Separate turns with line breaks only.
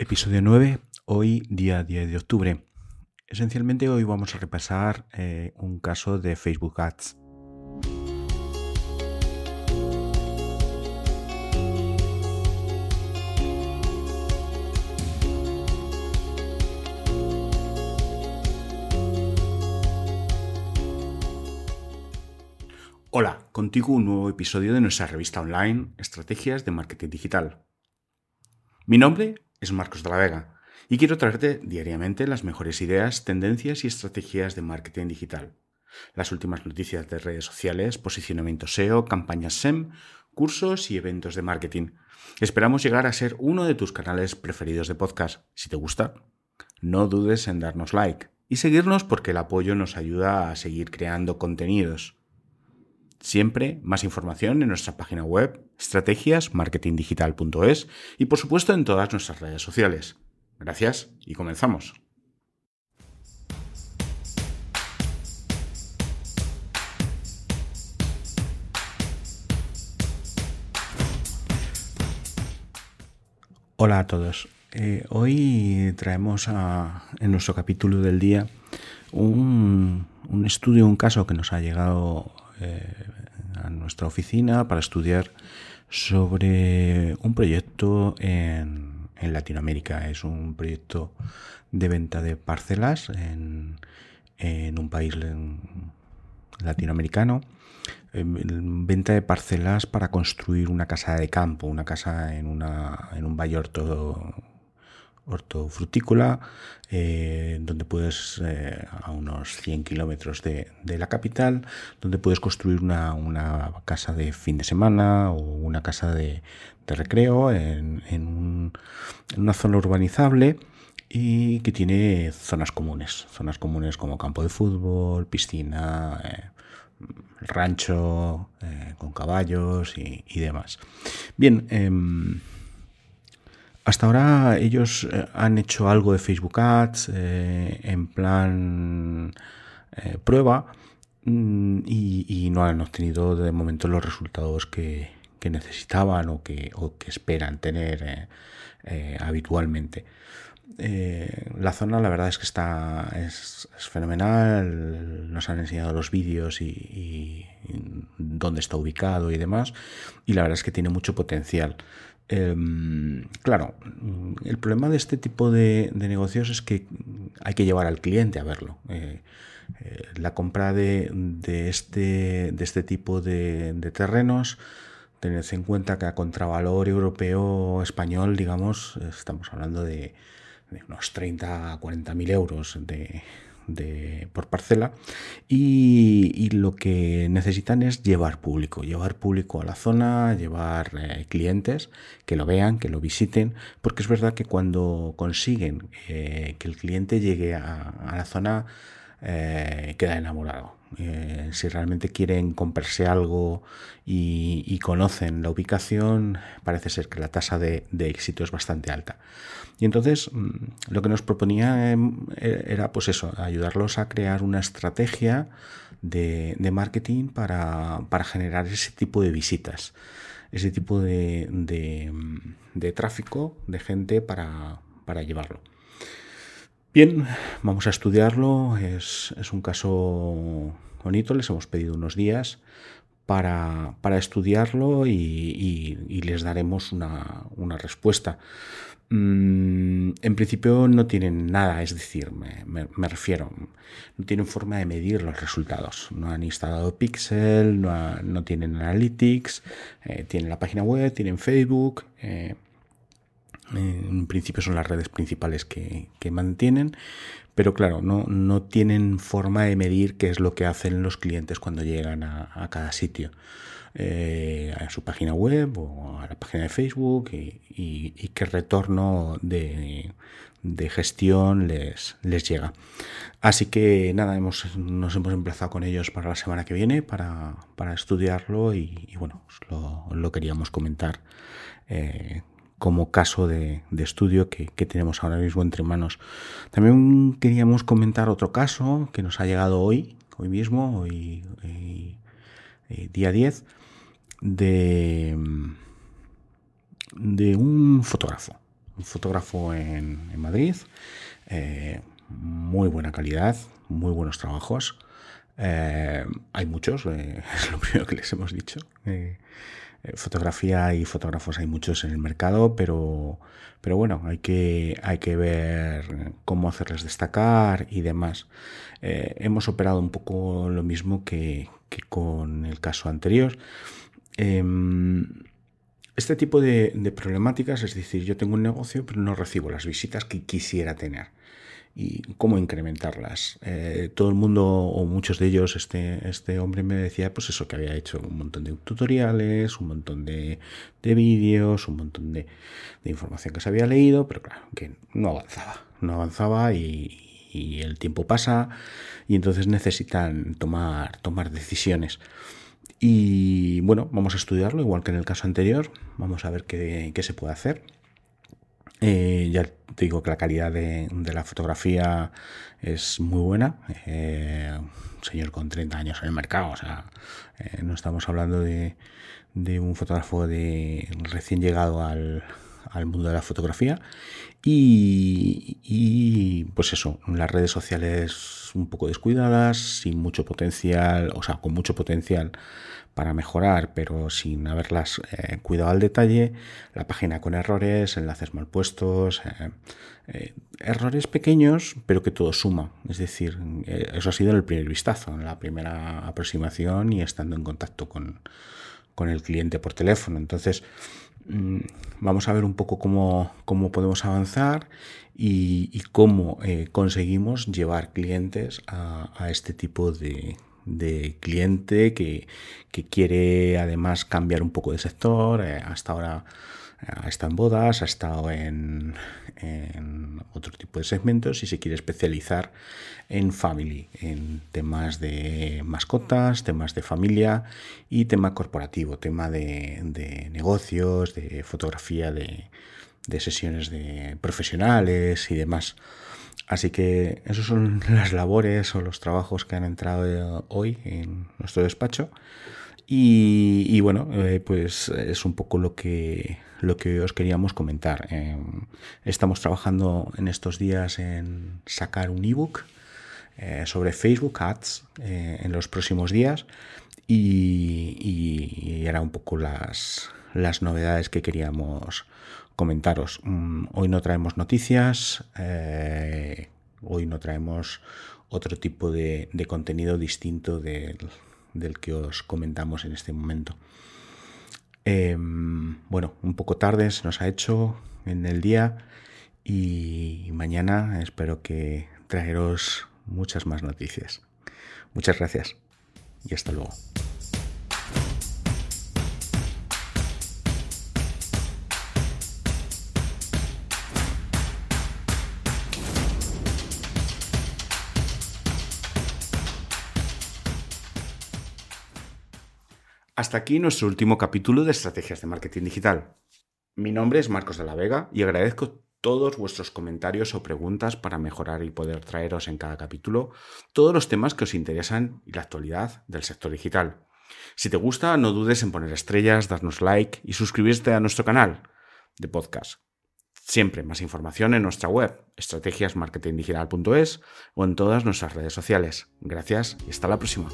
Episodio 9, hoy día 10 de octubre. Esencialmente hoy vamos a repasar eh, un caso de Facebook Ads. Hola, contigo un nuevo episodio de nuestra revista online Estrategias de Marketing Digital. Mi nombre es Marcos de la Vega y quiero traerte diariamente las mejores ideas, tendencias y estrategias de marketing digital. Las últimas noticias de redes sociales, posicionamiento SEO, campañas SEM, cursos y eventos de marketing. Esperamos llegar a ser uno de tus canales preferidos de podcast. Si te gusta, no dudes en darnos like y seguirnos porque el apoyo nos ayuda a seguir creando contenidos. Siempre más información en nuestra página web estrategiasmarketingdigital.es y por supuesto en todas nuestras redes sociales. Gracias y comenzamos. Hola a todos. Eh, hoy traemos en nuestro capítulo del día un, un, estudio, un caso que nos ha llegado eh, a nuestra oficina para estudiar sobre un proyecto en, en, Latinoamérica. Es un proyecto de venta de parcelas en, en un país latinoamericano. Venta de parcelas para construir una casa de campo, una casa en, una, en un valle hortofrutícola, eh, donde puedes, eh, a unos 100 kilómetros de, la capital, donde puedes construir una, casa de fin de semana o una casa de, recreo en, una zona urbanizable y que tiene zonas comunes, zonas comunes como campo de fútbol, piscina, eh, rancho con caballos y, demás. Bien, em, hasta ahora ellos eh, han hecho algo de Facebook Ads eh, en plan eh, prueba mm, y, no han obtenido de momento los resultados que, necesitaban o que, esperan tener habitualmente. la zona la verdad es que está es, fenomenal nos han enseñado los vídeos y, dónde está ubicado y demás y la verdad es que tiene mucho potencial Em, claro, el problema de este tipo de, negocios es que hay que llevar al cliente a verlo. Eh, eh, la compra de, este, de este tipo de, terrenos, tened en cuenta que a contravalor europeo español, digamos, estamos hablando de, unos 30 a 40 mil euros de, de, por parcela y, lo que necesitan es llevar público, llevar público a la zona, llevar eh, clientes que lo vean, que lo visiten, porque es verdad que cuando consiguen eh, que el cliente llegue a, la zona, eh, queda enamorado. Si realmente quieren comprarse algo y, conocen la ubicación, parece ser que la tasa de éxito es bastante alta. Y entonces mm, lo que nos proponía em, e, era pues eso, ayudarlos a crear una estrategia de, marketing para, generar ese tipo de visitas, ese tipo de, de, tráfico de gente para, llevarlo. Bien, vamos a estudiarlo. Es, un caso bonito, les hemos pedido unos días para, estudiarlo y, les daremos una, una respuesta. Mm, en principio no tienen nada, es decir, me, refiero, no tienen forma de medir los resultados. No han instalado Pixel, no, tienen Analytics, eh, tienen la página web, tienen Facebook. Eh, en principio son las redes principales que, mantienen, pero claro, no, no, tienen forma de medir qué es lo que hacen los clientes cuando llegan a cada sitio. Eh, a su página web o a la página de Facebook y, qué retorno de, gestión les, les, llega. Así que nada, hemos, nos hemos emplazado con ellos para la semana que viene para, estudiarlo y, bueno, lo, queríamos comentar. Eh, como caso de, estudio que, tenemos ahora mismo entre manos. También queríamos comentar otro caso que nos ha llegado hoy, hoy mismo, hoy, eh, día 10, de, un fotógrafo. fotógrafo en, Madrid, eh, muy buena calidad, muy buenos trabajos. Eh, hay muchos, es lo primero que les hemos dicho. Fotografía y fotógrafos hay muchos en el mercado, pero, pero bueno, hay que, hay que ver cómo hacerles destacar y demás. hemos operado un poco lo mismo que, que con el caso anterior. Em, este tipo de, problemáticas, es decir, yo tengo un negocio pero no recibo las visitas que quisiera tener. ¿Y cómo incrementarlas? Eh, todo el mundo, o muchos de ellos, este, este hombre me decía, pues eso, que había hecho un montón de tutoriales, un montón de, vídeos, un montón de, información que se había leído, pero claro, que no avanzaba. No avanzaba y, y el tiempo pasa y entonces necesitan tomar, tomar decisiones. Y bueno, vamos a estudiarlo, igual que en el caso anterior, vamos a ver qué, se puede hacer. Eh, ya te digo que la calidad de, la fotografía es muy buena. Eh, un señor con 30 años en el mercado, o sea, eh, no estamos hablando de, de un fotógrafo de recién llegado al, al mundo de la fotografía. Y, pues eso, las redes sociales un poco descuidadas, sin mucho potencial, o sea, con mucho potencial para mejorar, pero sin haberlas eh, cuidado al detalle, la página con errores, enlaces mal puestos, eh, eh, errores pequeños, pero que todo suma. Es decir, eso ha sido el primer vistazo, la primera aproximación y estando en contacto con, con el cliente por teléfono. Entonces, vamos a ver un poco cómo, podemos avanzar y, cómo eh, conseguimos llevar clientes a, este tipo de, cliente que, quiere además cambiar un poco de sector. Eh, hasta ahora ha estado en bodas, ha estado en, otro tipo de segmentos y se quiere especializar en family, en temas de mascotas, temas de familia y tema corporativo, tema de, negocios, de fotografía, de, sesiones de profesionales y demás. Así que esos son las labores o los trabajos que han entrado hoy en nuestro despacho. Y, bueno, eh, pues es un poco lo que, lo que os queríamos comentar. Em, estamos trabajando en estos días en sacar un ebook eh, sobre Facebook Ads eh, en los próximos días y, y, era un poco las, las novedades que queríamos comentaros. Mm, hoy no traemos noticias, hoy no traemos otro tipo de, de contenido distinto del del que os comentamos en este momento. Em, bueno, un poco tarde se nos ha hecho en el día y mañana espero que traeros muchas más noticias. Muchas gracias y hasta luego. Hasta aquí nuestro último capítulo de Estrategias de Marketing Digital. Mi nombre es Marcos de la Vega y agradezco todos vuestros comentarios o preguntas para mejorar y poder traeros en cada capítulo todos los temas que os interesan y la actualidad del sector digital. Si te gusta, no dudes en poner estrellas, darnos like y suscribirte a nuestro canal de podcast. Siempre más información en nuestra web, estrategiasmarketingdigital.es o en todas nuestras redes sociales. Gracias y hasta la próxima.